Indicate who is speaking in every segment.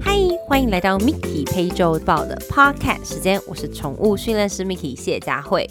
Speaker 1: 嗨，欢迎来到 Mickey 陪周报的 Podcast 时间，我是宠物训练师 Mickey 谢佳慧。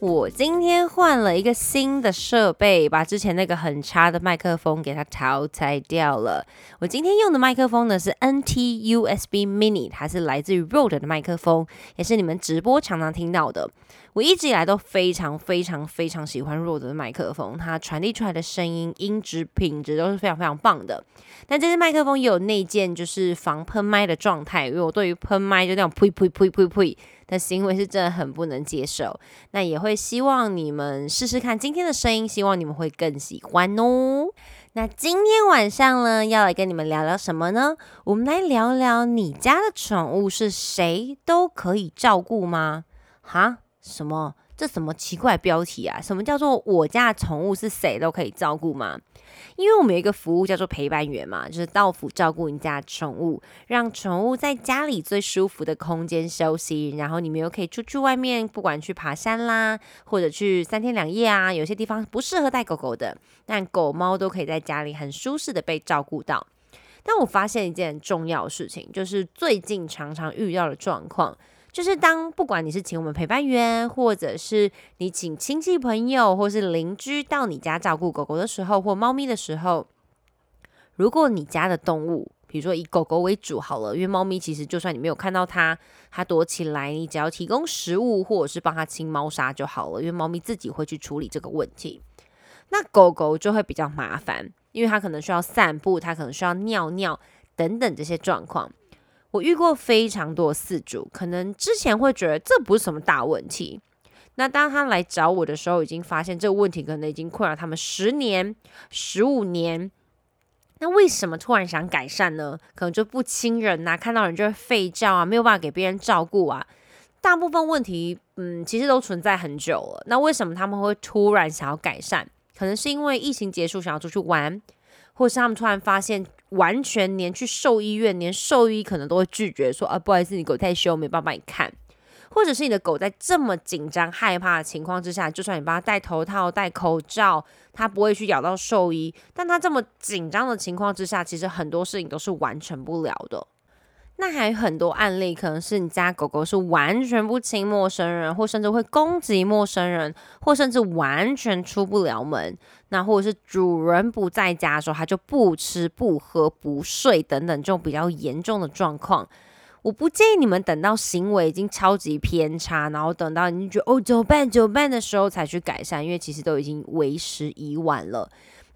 Speaker 1: 我今天换了一个新的设备，把之前那个很差的麦克风给它淘汰掉了。我今天用的麦克风呢是 NT USB Mini，它是来自于 Rode 的麦克风，也是你们直播常常听到的。我一直以来都非常非常非常喜欢 Rode 的麦克风，它传递出来的声音音质品质都是非常非常棒的。但这支麦克风也有内建就是防喷麦的状态，因为我对于喷麦就那种呸呸呸呸呸的行为是真的很不能接受。那也会希望你们试试看今天的声音，希望你们会更喜欢哦。那今天晚上呢，要来跟你们聊聊什么呢？我们来聊聊你家的宠物是谁都可以照顾吗？哈？什么？这什么奇怪标题啊？什么叫做我家的宠物是谁都可以照顾吗？因为我们有一个服务叫做陪伴员嘛，就是到府照顾你家宠物，让宠物在家里最舒服的空间休息，然后你们又可以出去外面，不管去爬山啦，或者去三天两夜啊，有些地方不适合带狗狗的，但狗猫都可以在家里很舒适的被照顾到。但我发现一件重要的事情，就是最近常常遇到的状况。就是当不管你是请我们陪伴员，或者是你请亲戚朋友或是邻居到你家照顾狗狗的时候，或猫咪的时候，如果你家的动物，比如说以狗狗为主好了，因为猫咪其实就算你没有看到它，它躲起来，你只要提供食物或者是帮它清猫砂就好了，因为猫咪自己会去处理这个问题。那狗狗就会比较麻烦，因为它可能需要散步，它可能需要尿尿等等这些状况。我遇过非常多饲主，可能之前会觉得这不是什么大问题。那当他来找我的时候，已经发现这个问题可能已经困扰他们十年、十五年。那为什么突然想改善呢？可能就不亲人呐，看到人就会吠叫啊，没有办法给别人照顾啊。大部分问题，嗯，其实都存在很久了。那为什么他们会突然想要改善？可能是因为疫情结束，想要出去玩，或是他们突然发现。完全连去兽医院，连兽医可能都会拒绝说啊，不好意思，你狗太凶，没办法帮你看。或者是你的狗在这么紧张、害怕的情况之下，就算你帮它戴头套、戴口罩，它不会去咬到兽医。但它这么紧张的情况之下，其实很多事情都是完成不了的。那还有很多案例，可能是你家狗狗是完全不亲陌生人，或甚至会攻击陌生人，或甚至完全出不了门。那或者是主人不在家的时候，它就不吃不喝不睡等等这种比较严重的状况。我不建议你们等到行为已经超级偏差，然后等到你觉得哦怎么办怎么办的时候才去改善，因为其实都已经为时已晚了。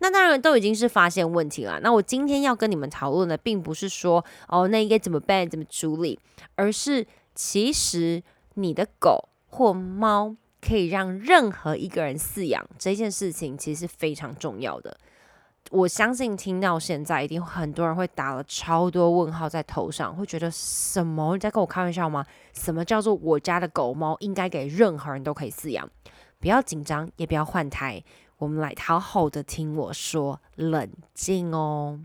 Speaker 1: 那当然都已经是发现问题了。那我今天要跟你们讨论的，并不是说哦，那应该怎么办、怎么处理，而是其实你的狗或猫可以让任何一个人饲养这件事情，其实是非常重要的。我相信听到现在，一定很多人会打了超多问号在头上，会觉得什么？你在跟我开玩笑吗？什么叫做我家的狗猫应该给任何人都可以饲养？不要紧张，也不要换胎。我们来好好的听我说，冷静哦。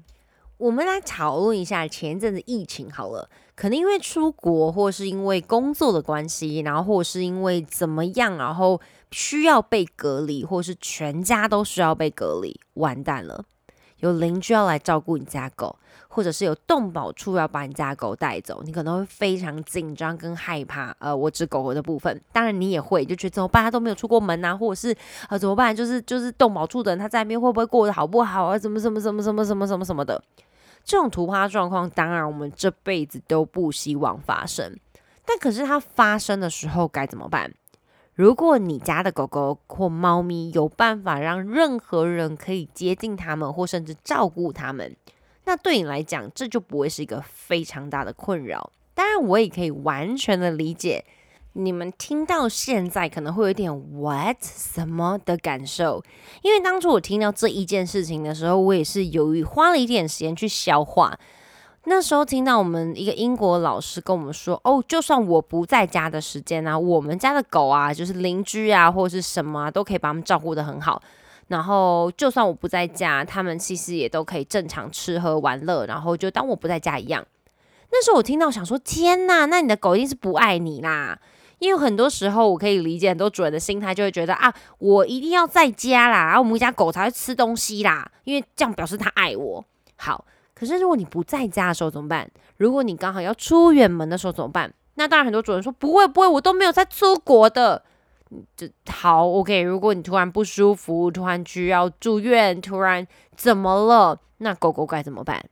Speaker 1: 我们来讨论一下前一阵子疫情好了，可能因为出国，或是因为工作的关系，然后或是因为怎么样，然后需要被隔离，或是全家都需要被隔离，完蛋了。有邻居要来照顾你家狗，或者是有动保处要把你家狗带走，你可能会非常紧张跟害怕。呃，我指狗狗的部分，当然你也会就觉得怎么办？他都没有出过门啊，或者是呃怎么办？就是就是动保处的人他在那边会不会过得好不好啊？怎么怎么怎么怎么怎么怎么什么的，这种突发状况，当然我们这辈子都不希望发生。但可是它发生的时候该怎么办？如果你家的狗狗或猫咪有办法让任何人可以接近它们，或甚至照顾它们，那对你来讲，这就不会是一个非常大的困扰。当然，我也可以完全的理解你们听到现在可能会有点 what 什么的感受，因为当初我听到这一件事情的时候，我也是犹豫，花了一点时间去消化。那时候听到我们一个英国老师跟我们说，哦，就算我不在家的时间呢，我们家的狗啊，就是邻居啊，或者是什么，都可以把它们照顾得很好。然后就算我不在家，他们其实也都可以正常吃喝玩乐，然后就当我不在家一样。那时候我听到想说，天呐，那你的狗一定是不爱你啦，因为很多时候我可以理解很多主人的心态，就会觉得啊，我一定要在家啦，然后我们家狗才会吃东西啦，因为这样表示它爱我。好，可是如果你不在家的时候怎么办？如果你刚好要出远门的时候怎么办？那当然，很多主人说不会不会，我都没有在出国的。就好，OK。如果你突然不舒服，突然需要住院，突然怎么了？那狗狗该怎么办？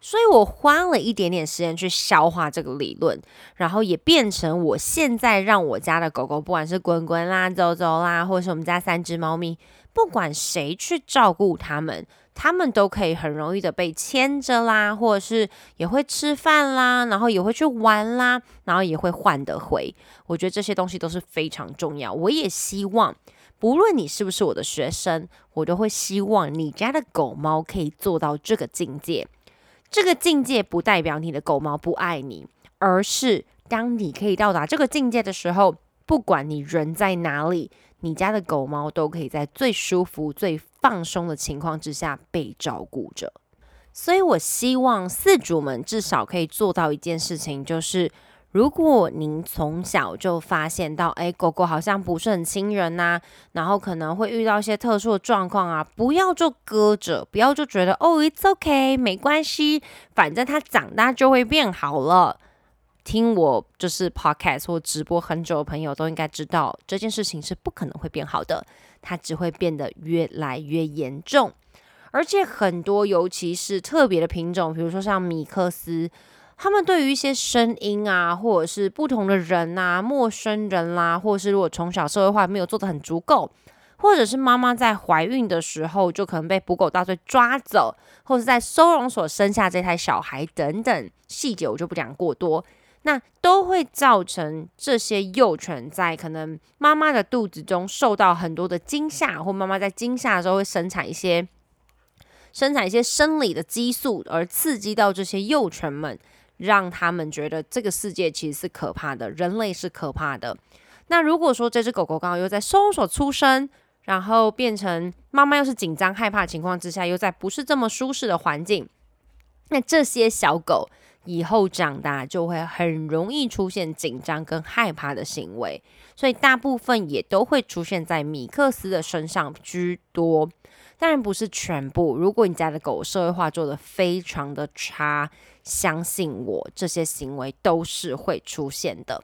Speaker 1: 所以我花了一点点时间去消化这个理论，然后也变成我现在让我家的狗狗，不管是滚滚啦、走走啦，或者是我们家三只猫咪，不管谁去照顾它们。他们都可以很容易的被牵着啦，或者是也会吃饭啦，然后也会去玩啦，然后也会换得回。我觉得这些东西都是非常重要。我也希望，不论你是不是我的学生，我都会希望你家的狗猫可以做到这个境界。这个境界不代表你的狗猫不爱你，而是当你可以到达这个境界的时候，不管你人在哪里。你家的狗猫都可以在最舒服、最放松的情况之下被照顾着，所以我希望饲主们至少可以做到一件事情，就是如果您从小就发现到，哎，狗狗好像不是很亲人呐，然后可能会遇到一些特殊的状况啊，不要就搁着，不要就觉得哦，it's OK，没关系，反正它长大就会变好了。听我就是 podcast 或直播很久的朋友都应该知道，这件事情是不可能会变好的，它只会变得越来越严重。而且很多，尤其是特别的品种，比如说像米克斯，他们对于一些声音啊，或者是不同的人啊、陌生人啦，或者是如果从小社会化没有做的很足够，或者是妈妈在怀孕的时候就可能被捕狗大队抓走，或者在收容所生下这台小孩等等细节，我就不讲过多。那都会造成这些幼犬在可能妈妈的肚子中受到很多的惊吓，或妈妈在惊吓的时候会生产一些生产一些生理的激素，而刺激到这些幼犬们，让他们觉得这个世界其实是可怕的，人类是可怕的。那如果说这只狗狗刚好又在收容所出生，然后变成妈妈又是紧张害怕情况之下，又在不是这么舒适的环境，那这些小狗。以后长大就会很容易出现紧张跟害怕的行为，所以大部分也都会出现在米克斯的身上居多。当然不是全部，如果你家的狗社会化做的非常的差，相信我，这些行为都是会出现的。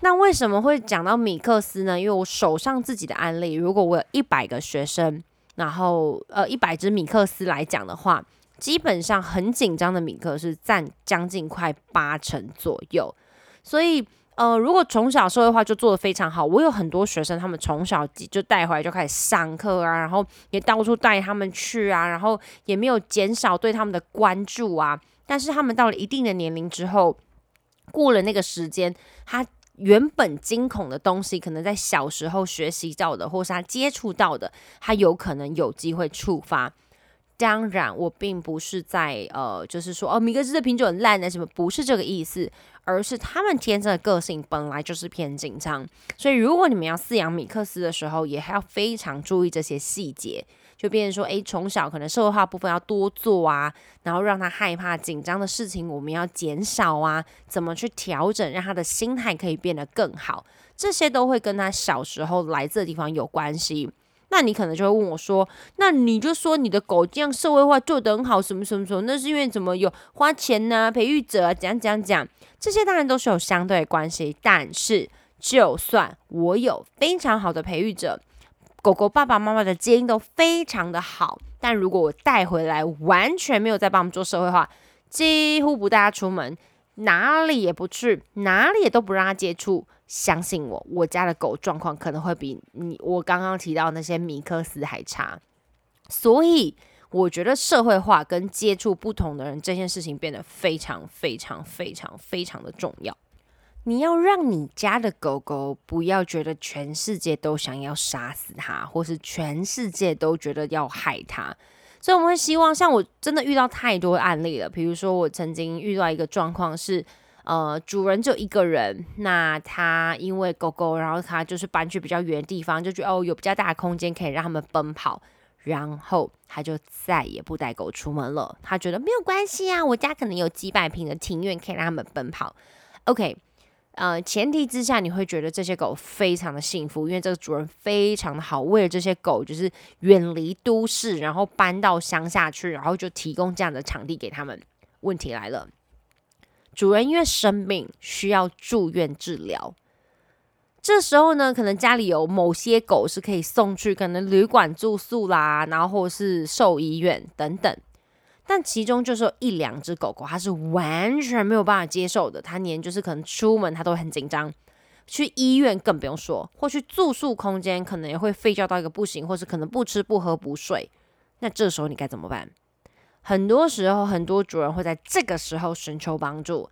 Speaker 1: 那为什么会讲到米克斯呢？因为我手上自己的案例，如果我有一百个学生，然后呃一百只米克斯来讲的话。基本上很紧张的米克是占将近快八成左右，所以呃，如果从小社会化就做的非常好，我有很多学生，他们从小就带回来就开始上课啊，然后也到处带他们去啊，然后也没有减少对他们的关注啊。但是他们到了一定的年龄之后，过了那个时间，他原本惊恐的东西，可能在小时候学习到的，或是他接触到的，他有可能有机会触发。当然，我并不是在呃，就是说哦，米克斯的品种很烂的什么，不是这个意思，而是他们天生的个性本来就是偏紧张，所以如果你们要饲养米克斯的时候，也还要非常注意这些细节，就变成说，诶，从小可能社会化部分要多做啊，然后让他害怕紧张的事情我们要减少啊，怎么去调整，让他的心态可以变得更好，这些都会跟他小时候来自的地方有关系。那你可能就会问我说：“那你就说你的狗这样社会化做得很好，什么什么什么？那是因为怎么有花钱呢？培育者讲讲讲，这些当然都是有相对关系。但是，就算我有非常好的培育者，狗狗爸爸妈妈的基因都非常的好，但如果我带回来完全没有在帮我们做社会化，几乎不带它出门，哪里也不去，哪里也都不让它接触。”相信我，我家的狗状况可能会比你我刚刚提到那些米克斯还差，所以我觉得社会化跟接触不同的人这件事情变得非常非常非常非常的重要。你要让你家的狗狗不要觉得全世界都想要杀死它，或是全世界都觉得要害它，所以我们会希望，像我真的遇到太多案例了，比如说我曾经遇到一个状况是。呃，主人就一个人，那他因为狗狗，然后他就是搬去比较远的地方，就觉得哦有比较大的空间可以让他们奔跑，然后他就再也不带狗出门了。他觉得没有关系啊，我家可能有几百平的庭院可以让他们奔跑。OK，呃，前提之下，你会觉得这些狗非常的幸福，因为这个主人非常的好，为了这些狗就是远离都市，然后搬到乡下去，然后就提供这样的场地给他们。问题来了，主人因为生病需要住院治疗，这时候呢，可能家里有某些狗是可以送去可能旅馆住宿啦，然后或是兽医院等等。但其中就是有一两只狗狗，它是完全没有办法接受的。它连就是可能出门它都很紧张，去医院更不用说，或去住宿空间可能也会吠叫到一个不行，或是可能不吃不喝不睡。那这时候你该怎么办？很多时候，很多主人会在这个时候寻求帮助。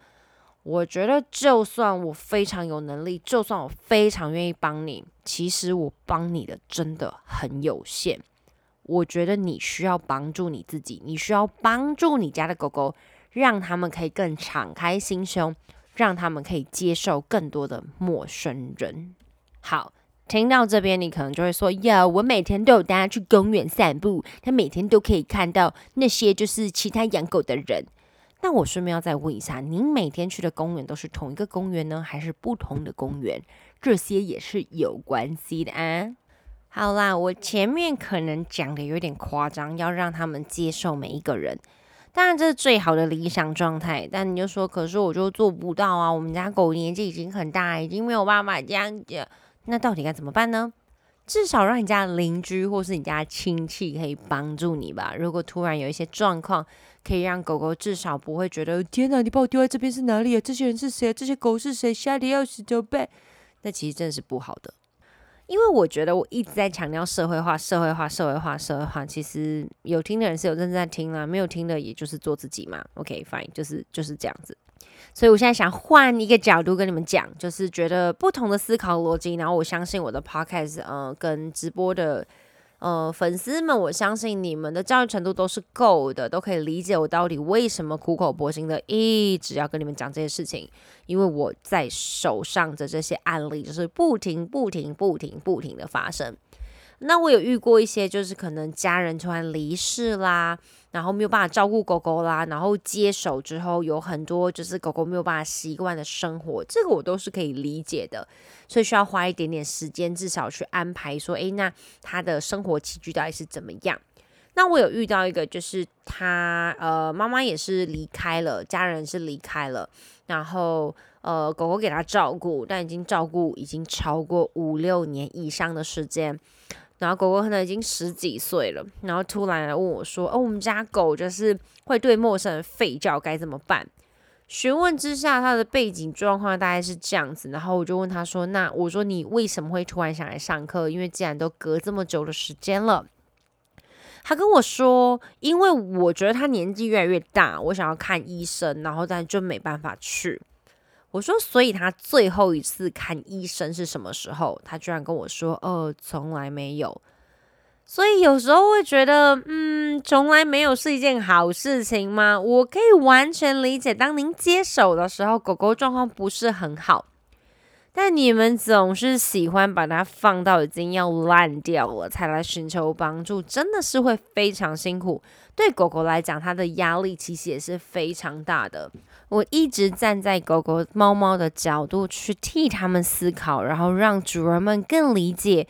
Speaker 1: 我觉得，就算我非常有能力，就算我非常愿意帮你，其实我帮你的真的很有限。我觉得你需要帮助你自己，你需要帮助你家的狗狗，让他们可以更敞开心胸，让他们可以接受更多的陌生人。好，听到这边，你可能就会说：“呀，我每天都有带它去公园散步，它每天都可以看到那些就是其他养狗的人。”那我顺便要再问一下，您每天去的公园都是同一个公园呢，还是不同的公园？这些也是有关系的啊。好啦，我前面可能讲的有点夸张，要让他们接受每一个人，当然这是最好的理想状态。但你就说，可是我就做不到啊！我们家狗年纪已经很大，已经没有办法这样子。那到底该怎么办呢？至少让你家邻居或是你家亲戚可以帮助你吧。如果突然有一些状况，可以让狗狗至少不会觉得天哪，你把我丢在这边是哪里啊？这些人是谁？这些狗是谁？吓得要死怎么办？那其实真的是不好的。因为我觉得我一直在强调社会化、社会化、社会化、社会化，其实有听的人是有认真在听啦，没有听的也就是做自己嘛。OK，fine，就是就是这样子。所以我现在想换一个角度跟你们讲，就是觉得不同的思考逻辑，然后我相信我的 podcast，呃，跟直播的。呃，粉丝们，我相信你们的教育程度都是够的，都可以理解我到底为什么苦口婆心的一直要跟你们讲这些事情，因为我在手上的这些案例就是不停、不停、不停、不停的发生。那我有遇过一些，就是可能家人突然离世啦。然后没有办法照顾狗狗啦，然后接手之后有很多就是狗狗没有办法习惯的生活，这个我都是可以理解的，所以需要花一点点时间，至少去安排说，诶，那他的生活起居到底是怎么样？那我有遇到一个，就是他呃妈妈也是离开了，家人是离开了，然后呃狗狗给他照顾，但已经照顾已经超过五六年以上的时间。然后狗狗可能已经十几岁了，然后突然来问我说：“哦，我们家狗就是会对陌生人吠叫，该怎么办？”询问之下，他的背景状况大概是这样子。然后我就问他说：“那我说你为什么会突然想来上课？因为既然都隔这么久的时间了。”他跟我说：“因为我觉得他年纪越来越大，我想要看医生，然后但就没办法去。”我说，所以他最后一次看医生是什么时候？他居然跟我说，呃，从来没有。所以有时候会觉得，嗯，从来没有是一件好事情吗？我可以完全理解，当您接手的时候，狗狗状况不是很好。但你们总是喜欢把它放到已经要烂掉了才来寻求帮助，真的是会非常辛苦。对狗狗来讲，它的压力其实也是非常大的。我一直站在狗狗、猫猫的角度去替他们思考，然后让主人们更理解。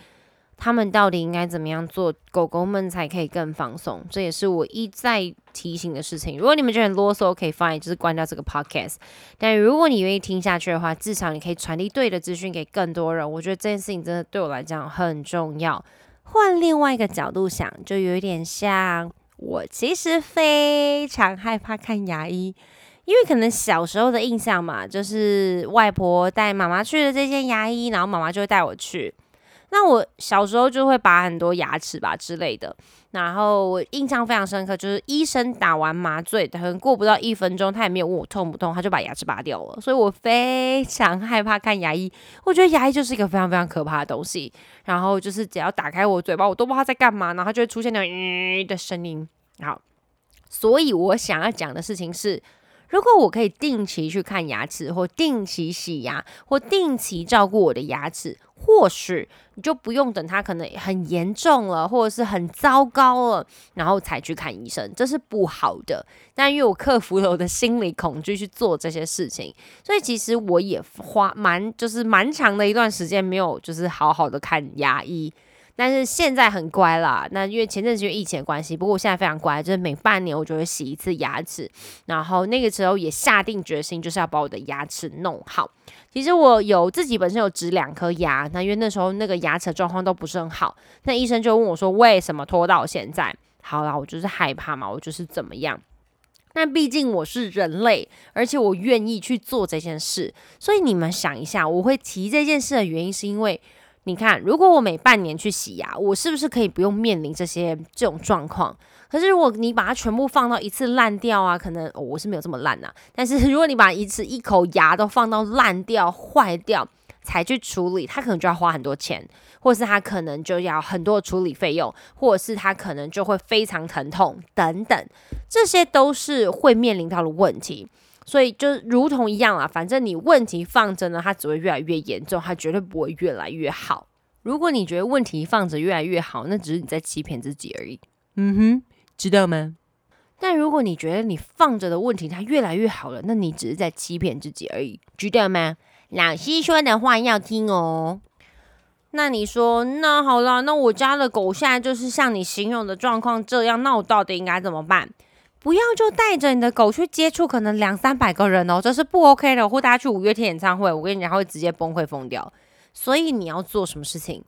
Speaker 1: 他们到底应该怎么样做，狗狗们才可以更放松？这也是我一再提醒的事情。如果你们觉得很啰嗦，可以 fine，就是关掉这个 podcast。但如果你愿意听下去的话，至少你可以传递对的资讯给更多人。我觉得这件事情真的对我来讲很重要。换另外一个角度想，就有一点像我其实非常害怕看牙医，因为可能小时候的印象嘛，就是外婆带妈妈去的这间牙医，然后妈妈就会带我去。那我小时候就会拔很多牙齿吧之类的，然后我印象非常深刻，就是医生打完麻醉，可能过不到一分钟，他也没有问我痛不痛，他就把牙齿拔掉了，所以我非常害怕看牙医。我觉得牙医就是一个非常非常可怕的东西，然后就是只要打开我嘴巴，我都不知道他在干嘛，然后他就会出现那种嗯的声音。好，所以我想要讲的事情是。如果我可以定期去看牙齿，或定期洗牙，或定期照顾我的牙齿，或许你就不用等它可能很严重了，或者是很糟糕了，然后才去看医生，这是不好的。但因为我克服了我的心理恐惧去做这些事情，所以其实我也花蛮就是蛮长的一段时间没有就是好好的看牙医。但是现在很乖啦，那因为前阵子因为疫情的关系，不过我现在非常乖，就是每半年我就会洗一次牙齿，然后那个时候也下定决心就是要把我的牙齿弄好。其实我有自己本身有植两颗牙，那因为那时候那个牙齿状况都不是很好，那医生就问我说为什么拖到现在？好啦，我就是害怕嘛，我就是怎么样？但毕竟我是人类，而且我愿意去做这件事，所以你们想一下，我会提这件事的原因是因为。你看，如果我每半年去洗牙，我是不是可以不用面临这些这种状况？可是如果你把它全部放到一次烂掉啊，可能我是没有这么烂呐。但是如果你把一次一口牙都放到烂掉、坏掉才去处理，它可能就要花很多钱，或是它可能就要很多处理费用，或者是它可能就会非常疼痛等等，这些都是会面临到的问题。所以就如同一样啦，反正你问题放着呢，它只会越来越严重，它绝对不会越来越好。如果你觉得问题放着越来越好，那只是你在欺骗自己而已。嗯哼，知道吗？但如果你觉得你放着的问题它越来越好了，那你只是在欺骗自己而已，知道吗？老师说的话要听哦。那你说，那好了，那我家的狗现在就是像你形容的状况这样，那我到底应该怎么办？不要就带着你的狗去接触可能两三百个人哦，这是不 OK 的。或大家去五月天演唱会，我跟你讲，会直接崩溃疯掉。所以你要做什么事情，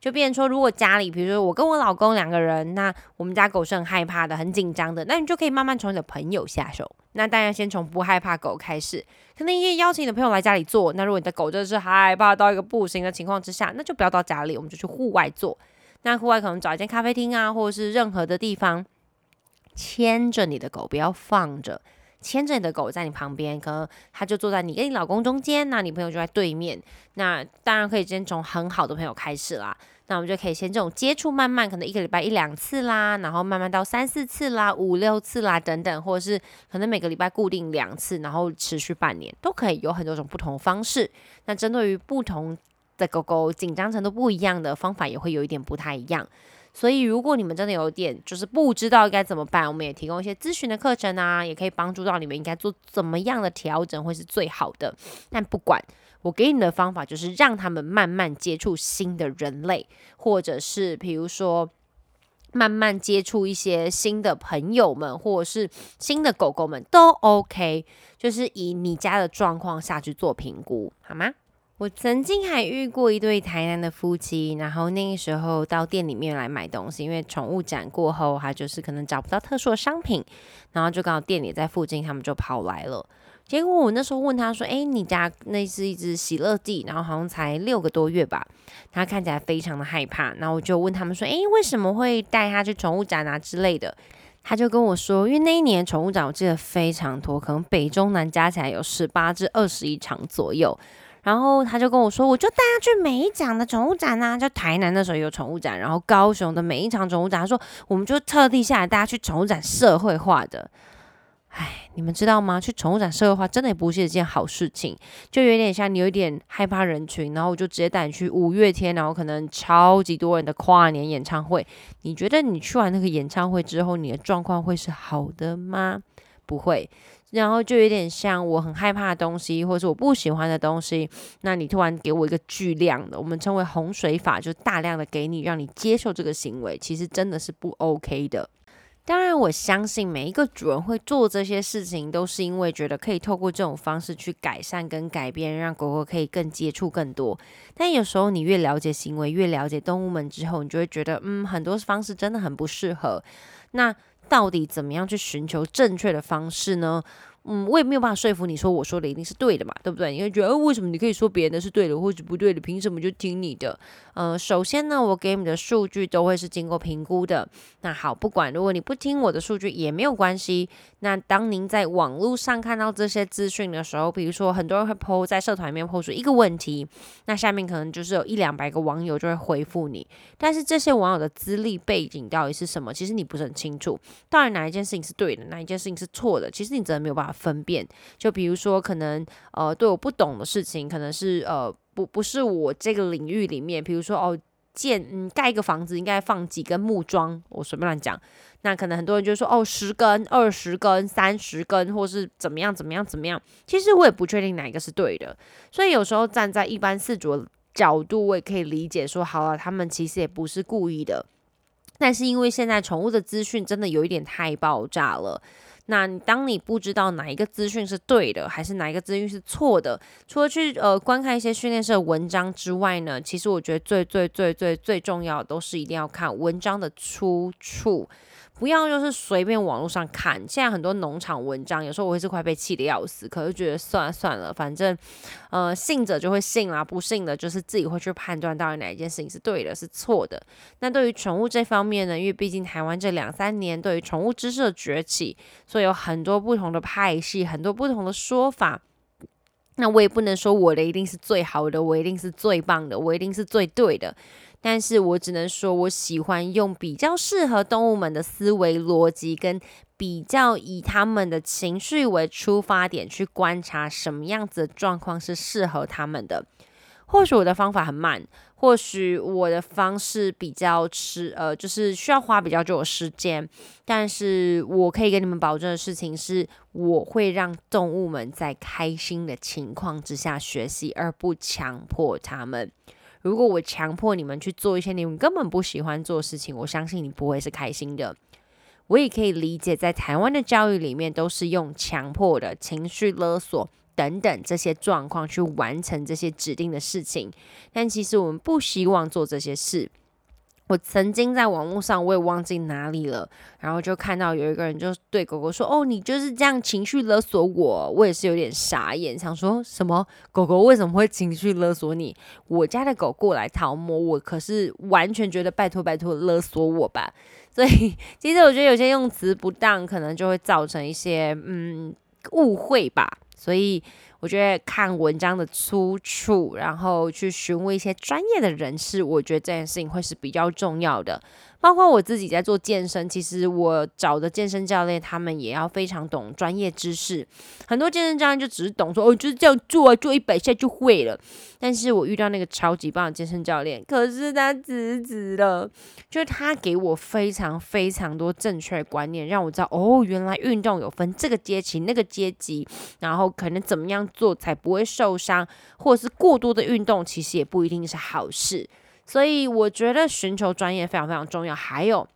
Speaker 1: 就变成说，如果家里，比如说我跟我老公两个人，那我们家狗是很害怕的、很紧张的，那你就可以慢慢从你的朋友下手。那当然先从不害怕狗开始，可能也邀请你的朋友来家里做。那如果你的狗真的是害怕到一个不行的情况之下，那就不要到家里，我们就去户外做。那户外可能找一间咖啡厅啊，或者是任何的地方。牵着你的狗，不要放着。牵着你的狗在你旁边，可能它就坐在你跟你老公中间，那你朋友就在对面。那当然可以先从很好的朋友开始啦。那我们就可以先这种接触，慢慢可能一个礼拜一两次啦，然后慢慢到三四次啦、五六次啦等等，或者是可能每个礼拜固定两次，然后持续半年，都可以有很多种不同的方式。那针对于不同的狗狗紧张程度不一样的方法，也会有一点不太一样。所以，如果你们真的有点就是不知道该怎么办，我们也提供一些咨询的课程啊，也可以帮助到你们应该做怎么样的调整会是最好的。但不管我给你的方法，就是让他们慢慢接触新的人类，或者是比如说慢慢接触一些新的朋友们，或者是新的狗狗们都 OK，就是以你家的状况下去做评估，好吗？我曾经还遇过一对台南的夫妻，然后那个时候到店里面来买东西，因为宠物展过后，他就是可能找不到特殊的商品，然后就刚好店里在附近，他们就跑来了。结果我那时候问他说：“哎，你家那是一只喜乐蒂，然后好像才六个多月吧？”他看起来非常的害怕，然后我就问他们说：“哎，为什么会带他去宠物展啊之类的？”他就跟我说：“因为那一年宠物展我记得非常多，可能北中南加起来有十八至二十一场左右。”然后他就跟我说，我就带他去每一场的宠物展啊，就台南那时候有宠物展，然后高雄的每一场宠物展，他说我们就特地下来带他去宠物展社会化的。哎，你们知道吗？去宠物展社会化真的也不是一件好事情，就有点像你有点害怕人群，然后我就直接带你去五月天，然后可能超级多人的跨年演唱会。你觉得你去完那个演唱会之后，你的状况会是好的吗？不会。然后就有点像我很害怕的东西，或者是我不喜欢的东西，那你突然给我一个巨量的，我们称为洪水法，就大量的给你，让你接受这个行为，其实真的是不 OK 的。当然，我相信每一个主人会做这些事情，都是因为觉得可以透过这种方式去改善跟改变，让狗狗可以更接触更多。但有时候你越了解行为，越了解动物们之后，你就会觉得，嗯，很多方式真的很不适合。那到底怎么样去寻求正确的方式呢？嗯，我也没有办法说服你说我说的一定是对的嘛，对不对？你会觉得，为什么你可以说别人的是对的，或者不对的？凭什么就听你的？嗯，首先呢，我给你的数据都会是经过评估的。那好，不管如果你不听我的数据也没有关系。那当您在网络上看到这些资讯的时候，比如说很多人会 po 在社团里面 po 出一个问题，那下面可能就是有一两百个网友就会回复你。但是这些网友的资历背景到底是什么？其实你不是很清楚。到底哪一件事情是对的，哪一件事情是错的？其实你真的没有办法分辨。就比如说，可能呃，对我不懂的事情，可能是呃不不是我这个领域里面，比如说哦。建嗯盖一个房子应该放几根木桩，我随便乱讲。那可能很多人就说哦，十根、二十根、三十根，或是怎么样怎么样怎么样。其实我也不确定哪一个是对的，所以有时候站在一般四主角度，我也可以理解说，好了，他们其实也不是故意的。但是因为现在宠物的资讯真的有一点太爆炸了，那当你不知道哪一个资讯是对的，还是哪一个资讯是错的，除了去呃观看一些训练社的文章之外呢，其实我觉得最最最最最重要的都是一定要看文章的出处。不要就是随便网络上看，现在很多农场文章，有时候我会是快被气得要死，可是觉得算了算了，反正，呃，信者就会信啦，不信的就是自己会去判断到底哪一件事情是对的，是错的。那对于宠物这方面呢，因为毕竟台湾这两三年对于宠物知识的崛起，所以有很多不同的派系，很多不同的说法。那我也不能说我的一定是最好的，我一定是最棒的，我一定是最对的。但是我只能说，我喜欢用比较适合动物们的思维逻辑，跟比较以他们的情绪为出发点去观察什么样子的状况是适合他们的。或许我的方法很慢，或许我的方式比较吃，呃，就是需要花比较久的时间。但是我可以跟你们保证的事情是，我会让动物们在开心的情况之下学习，而不强迫他们。如果我强迫你们去做一些你们根本不喜欢做的事情，我相信你不会是开心的。我也可以理解，在台湾的教育里面，都是用强迫的情绪勒索等等这些状况去完成这些指定的事情，但其实我们不希望做这些事。我曾经在网络上，我也忘记哪里了，然后就看到有一个人就对狗狗说：“哦，你就是这样情绪勒索我。”我也是有点傻眼，想说什么狗狗为什么会情绪勒索你？我家的狗过来讨摸我，可是完全觉得拜托拜托勒索我吧。所以其实我觉得有些用词不当，可能就会造成一些嗯误会吧。所以。我觉得看文章的出处，然后去询问一些专业的人士，我觉得这件事情会是比较重要的。包括我自己在做健身，其实我找的健身教练，他们也要非常懂专业知识。很多健身教练就只是懂说，哦，就是这样做，啊做一百下就会了。但是我遇到那个超级棒的健身教练，可是他辞职了，就是他给我非常非常多正确观念，让我知道，哦，原来运动有分这个阶级、那个阶级，然后可能怎么样做才不会受伤，或者是过多的运动其实也不一定是好事。所以我觉得寻求专业非常非常重要，还有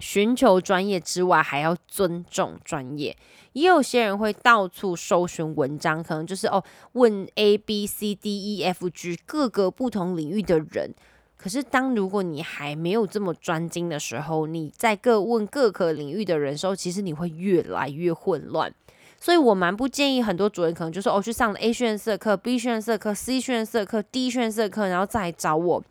Speaker 1: 寻求专业之外，还要尊重专业。也有些人会到处搜寻文章，可能就是哦问 A B C D E F G 各个不同领域的人。可是当如果你还没有这么专精的时候，你在各问各个领域的人时候，其实你会越来越混乱。所以我蛮不建议很多主人可能就说哦去上了 A 训练社课、B 训练社课、C 训练社课、D 训练社课，然后再找我。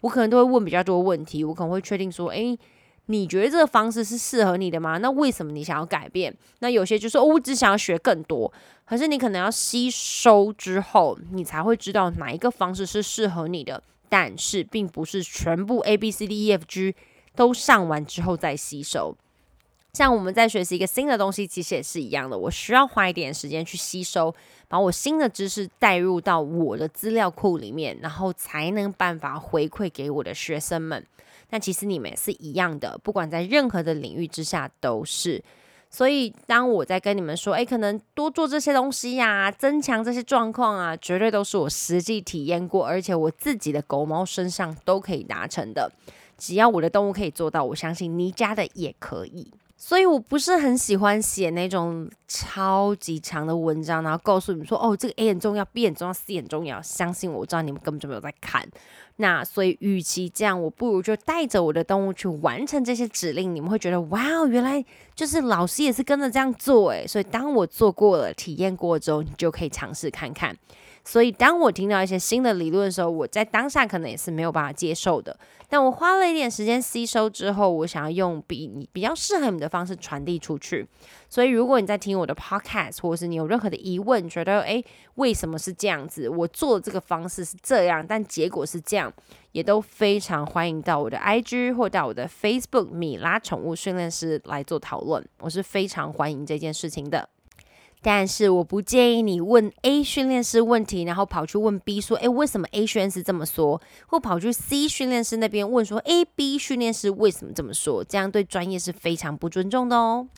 Speaker 1: 我可能都会问比较多问题，我可能会确定说，诶，你觉得这个方式是适合你的吗？那为什么你想要改变？那有些就是，哦，我只想要学更多，可是你可能要吸收之后，你才会知道哪一个方式是适合你的。但是并不是全部 A B C D E F G 都上完之后再吸收。像我们在学习一个新的东西，其实也是一样的。我需要花一点时间去吸收，把我新的知识带入到我的资料库里面，然后才能办法回馈给我的学生们。那其实你们也是一样的，不管在任何的领域之下都是。所以当我在跟你们说，诶，可能多做这些东西呀，增强这些状况啊，绝对都是我实际体验过，而且我自己的狗猫身上都可以达成的。只要我的动物可以做到，我相信你家的也可以。所以我不是很喜欢写那种超级长的文章，然后告诉你们说，哦，这个 A 很重要，B 很重要，C 很重要。相信我，我知道你们根本就没有在看。那所以，与其这样，我不如就带着我的动物去完成这些指令。你们会觉得，哇，原来就是老师也是跟着这样做诶。所以当我做过了、体验过之后，你就可以尝试看看。所以，当我听到一些新的理论的时候，我在当下可能也是没有办法接受的。但我花了一点时间吸收之后，我想要用比你比较适合你的方式传递出去。所以，如果你在听我的 podcast，或者是你有任何的疑问，觉得诶为什么是这样子？我做的这个方式是这样，但结果是这样，也都非常欢迎到我的 IG 或到我的 Facebook 米拉宠物训练师来做讨论。我是非常欢迎这件事情的。但是我不建议你问 A 训练师问题，然后跑去问 B 说，诶，为什么 A 训练师这么说？或跑去 C 训练师那边问说，A、B 训练师为什么这么说？这样对专业是非常不尊重的哦。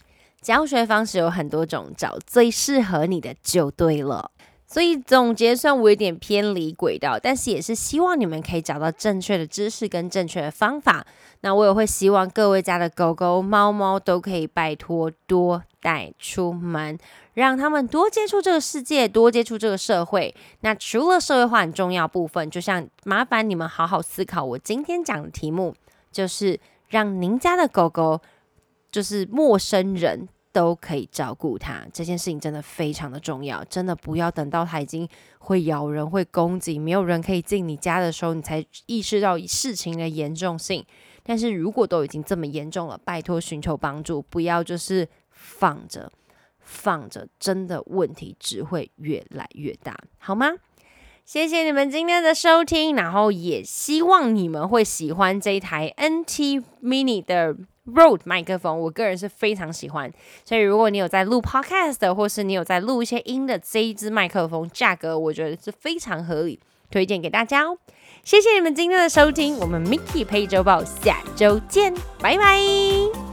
Speaker 1: 教学方式有很多种，找最适合你的就对了。所以总结算我有点偏离轨道，但是也是希望你们可以找到正确的知识跟正确的方法。那我也会希望各位家的狗狗、猫猫都可以拜托多带出门，让他们多接触这个世界，多接触这个社会。那除了社会化很重要部分，就像麻烦你们好好思考我今天讲的题目，就是让您家的狗狗就是陌生人。都可以照顾它，这件事情真的非常的重要，真的不要等到它已经会咬人、会攻击，没有人可以进你家的时候，你才意识到事情的严重性。但是如果都已经这么严重了，拜托寻求帮助，不要就是放着放着，真的问题只会越来越大，好吗？谢谢你们今天的收听，然后也希望你们会喜欢这一台 NT Mini 的。r o a d 麦克风，我个人是非常喜欢，所以如果你有在录 Podcast，或是你有在录一些音的这一支麦克风，价格我觉得是非常合理，推荐给大家哦。谢谢你们今天的收听，我们 Mickey 配周报下周见，拜拜。